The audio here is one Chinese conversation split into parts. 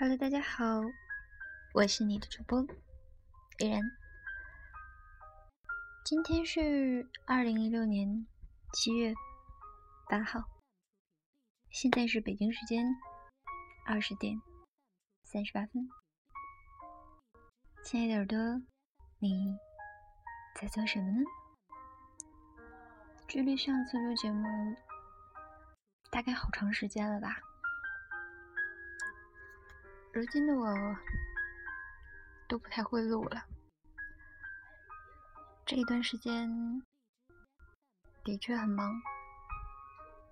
Hello，大家好，我是你的主播依然。今天是二零一六年七月八号，现在是北京时间二十点三十八分。亲爱的耳朵，你在做什么呢？距离上次录节目大概好长时间了吧？如今的我都不太会录了。这一段时间的确很忙，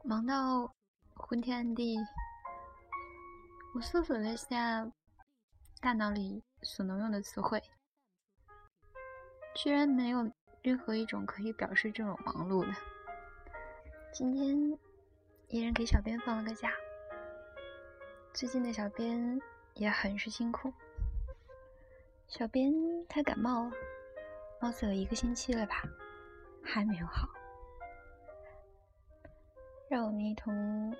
忙到昏天暗地。我搜索了一下大脑里所能用的词汇，居然没有任何一种可以表示这种忙碌的。今天依然给小编放了个假，最近的小编。也很是辛苦。小编他感冒了，貌似有一个星期了吧，还没有好。让我们一同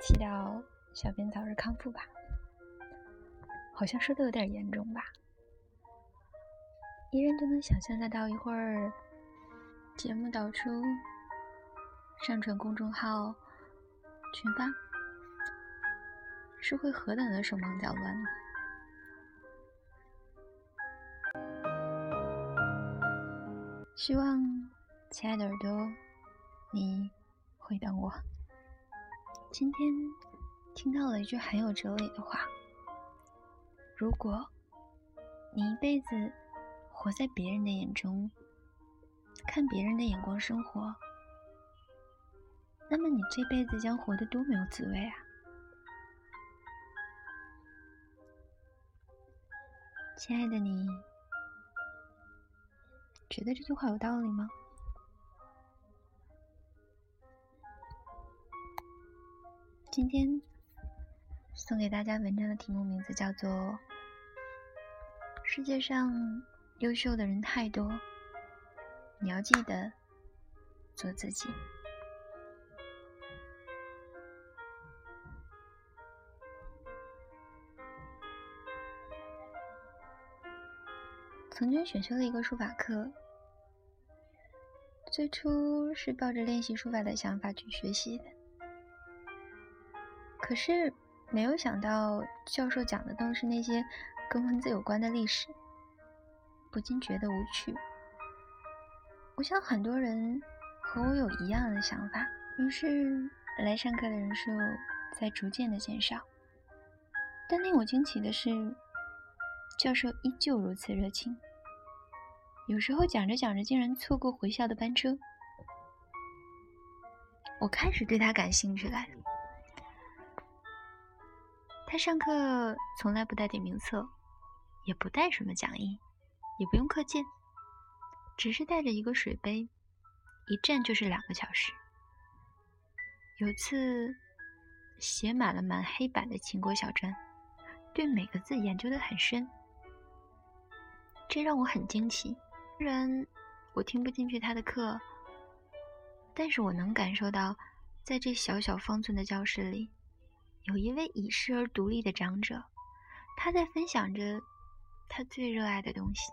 祈祷小编早日康复吧。好像说的有点严重吧？依然都能想象得到，一会儿节目导出，上传公众号，群发。是会何等的手忙脚乱呢？希望，亲爱的耳朵，你会等我。今天听到了一句很有哲理的话：如果你一辈子活在别人的眼中，看别人的眼光生活，那么你这辈子将活得多没有滋味啊！亲爱的你，觉得这句话有道理吗？今天送给大家文章的题目名字叫做《世界上优秀的人太多，你要记得做自己》。曾经选修了一个书法课，最初是抱着练习书法的想法去学习的，可是没有想到教授讲的都是那些跟文字有关的历史，不禁觉得无趣。我想很多人和我有一样的想法，于是来上课的人数在逐渐的减少。但令我惊奇的是，教授依旧如此热情。有时候讲着讲着，竟然错过回校的班车。我开始对他感兴趣了。他上课从来不带点名册，也不带什么讲义，也不用课件，只是带着一个水杯，一站就是两个小时。有次写满了满黑板的秦国小篆，对每个字研究的很深，这让我很惊奇。虽然我听不进去他的课，但是我能感受到，在这小小方寸的教室里，有一位已逝而独立的长者，他在分享着他最热爱的东西。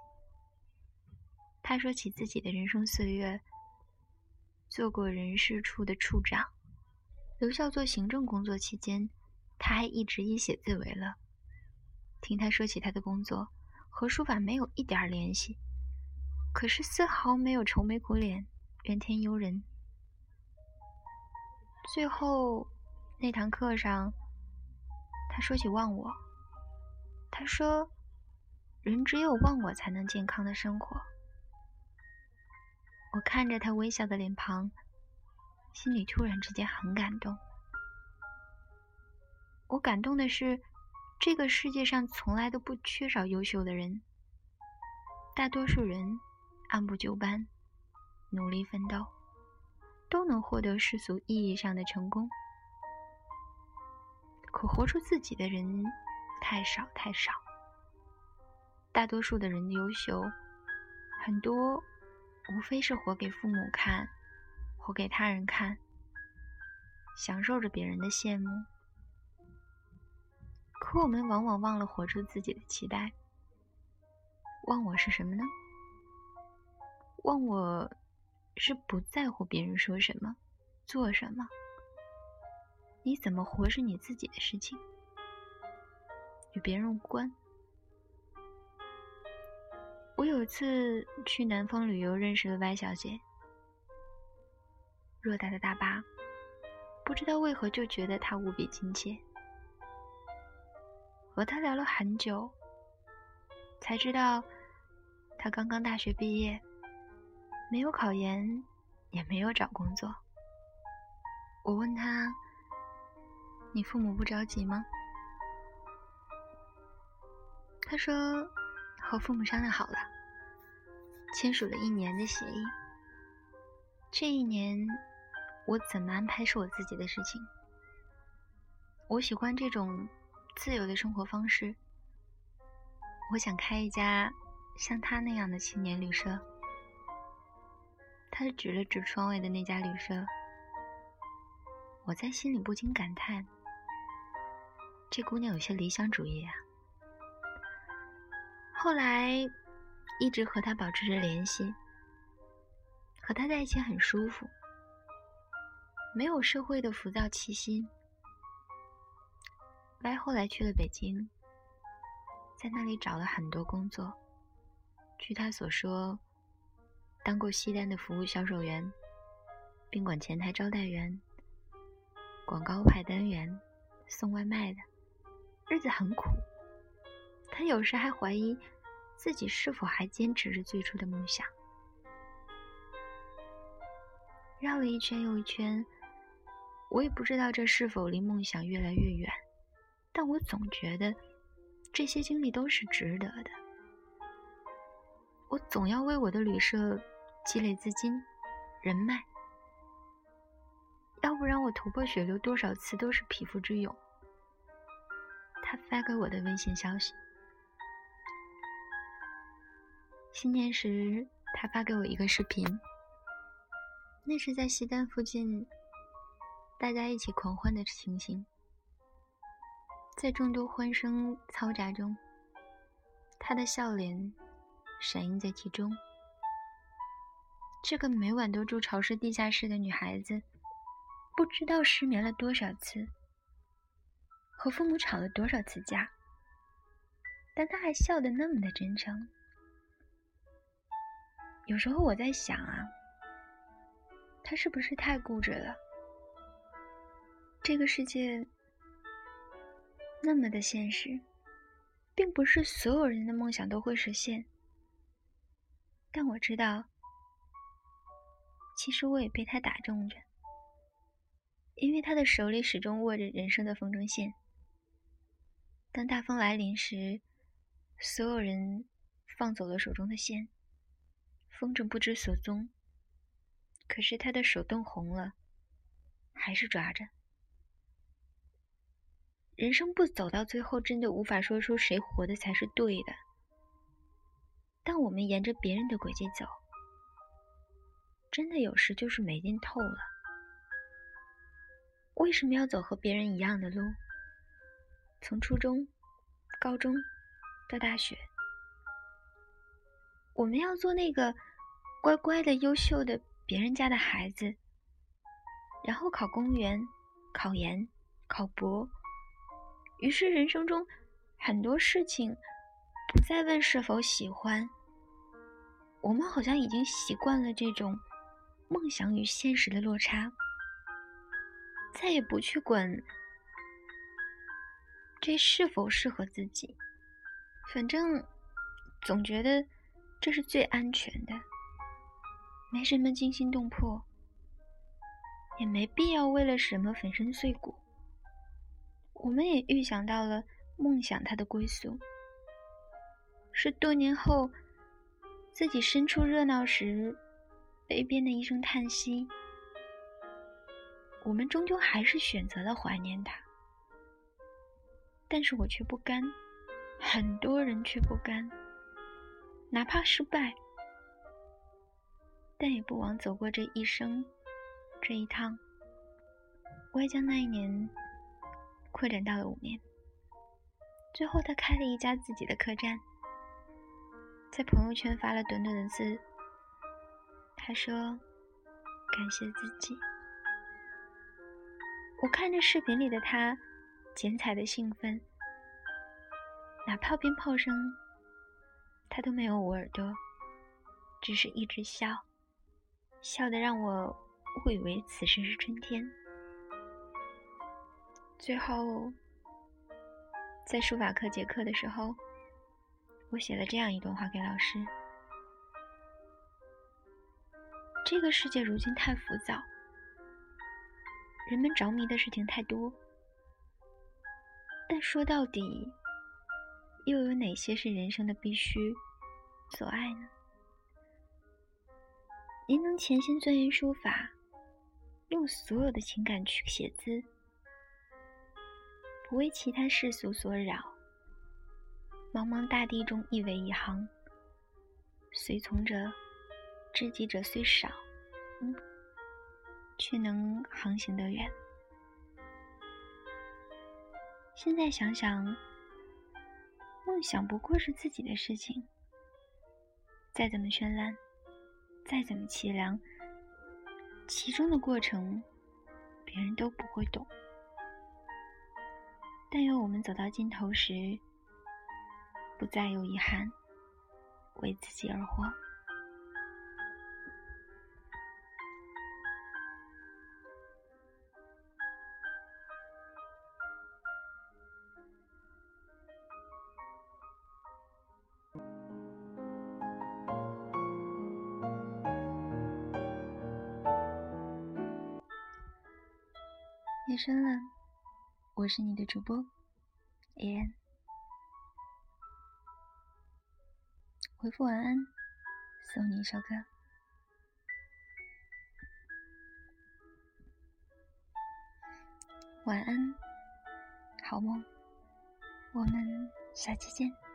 他说起自己的人生岁月，做过人事处的处长，留校做行政工作期间，他还一直以写字为乐。听他说起他的工作，和书法没有一点联系。可是丝毫没有愁眉苦脸、怨天尤人。最后那堂课上，他说起忘我。他说：“人只有忘我，才能健康的生活。”我看着他微笑的脸庞，心里突然之间很感动。我感动的是，这个世界上从来都不缺少优秀的人，大多数人。按部就班，努力奋斗，都能获得世俗意义上的成功。可活出自己的人太少太少。大多数的人的优秀，很多无非是活给父母看，活给他人看，享受着别人的羡慕。可我们往往忘了活出自己的期待。忘我是什么呢？忘我是不在乎别人说什么、做什么。你怎么活是你自己的事情，与别人无关。我有一次去南方旅游，认识了 Y 小姐。偌大的大巴，不知道为何就觉得她无比亲切。和他聊了很久，才知道他刚刚大学毕业，没有考研，也没有找工作。我问他：“你父母不着急吗？”他说。和父母商量好了，签署了一年的协议。这一年，我怎么安排是我自己的事情。我喜欢这种自由的生活方式。我想开一家像他那样的青年旅社。他指了指窗外的那家旅社，我在心里不禁感叹：这姑娘有些理想主义啊。后来，一直和他保持着联系，和他在一起很舒服，没有社会的浮躁气息。Y 后来去了北京，在那里找了很多工作。据他所说，当过西单的服务销售员、宾馆前台招待员、广告派单员、送外卖的，日子很苦。他有时还怀疑自己是否还坚持着最初的梦想。绕了一圈又一圈，我也不知道这是否离梦想越来越远，但我总觉得这些经历都是值得的。我总要为我的旅社积累资金、人脉，要不然我头破血流多少次都是匹夫之勇。他发给我的微信消息。新年时，他发给我一个视频，那是在西单附近，大家一起狂欢的情形。在众多欢声嘈杂中，他的笑脸闪映在其中。这个每晚都住潮湿地下室的女孩子，不知道失眠了多少次，和父母吵了多少次架，但她还笑得那么的真诚。有时候我在想啊，他是不是太固执了？这个世界那么的现实，并不是所有人的梦想都会实现。但我知道，其实我也被他打中着，因为他的手里始终握着人生的风筝线。当大风来临时，所有人放走了手中的线。风筝不知所踪，可是他的手冻红了，还是抓着。人生不走到最后，真的无法说出谁活的才是对的。但我们沿着别人的轨迹走，真的有时就是没劲透了。为什么要走和别人一样的路？从初中、高中到大学，我们要做那个。乖乖的、优秀的别人家的孩子，然后考公务员、考研、考博。于是人生中很多事情不再问是否喜欢，我们好像已经习惯了这种梦想与现实的落差，再也不去管这是否适合自己，反正总觉得这是最安全的。没什么惊心动魄，也没必要为了什么粉身碎骨。我们也预想到了梦想它的归宿，是多年后自己身处热闹时悲边的一声叹息。我们终究还是选择了怀念它，但是我却不甘，很多人却不甘，哪怕失败。但也不枉走过这一生，这一趟。我也将那一年扩展到了五年。最后，他开了一家自己的客栈，在朋友圈发了短短的字。他说：“感谢自己。”我看着视频里的他，剪彩的兴奋，哪怕鞭炮声，他都没有捂耳朵，只是一直笑，笑得让我误以为此时是春天。最后，在书法课结课的时候，我写了这样一段话给老师。这个世界如今太浮躁，人们着迷的事情太多，但说到底，又有哪些是人生的必须所爱呢？您能潜心钻研书法，用所有的情感去写字，不为其他世俗所扰，茫茫大地中一尾一行，随从者。知己者虽少，嗯，却能航行得远。现在想想，梦想不过是自己的事情，再怎么绚烂，再怎么凄凉，其中的过程，别人都不会懂。但愿我们走到尽头时，不再有遗憾，为自己而活。夜深了，我是你的主播，An，回复晚安，送你一首歌，晚安，好梦，我们下期见。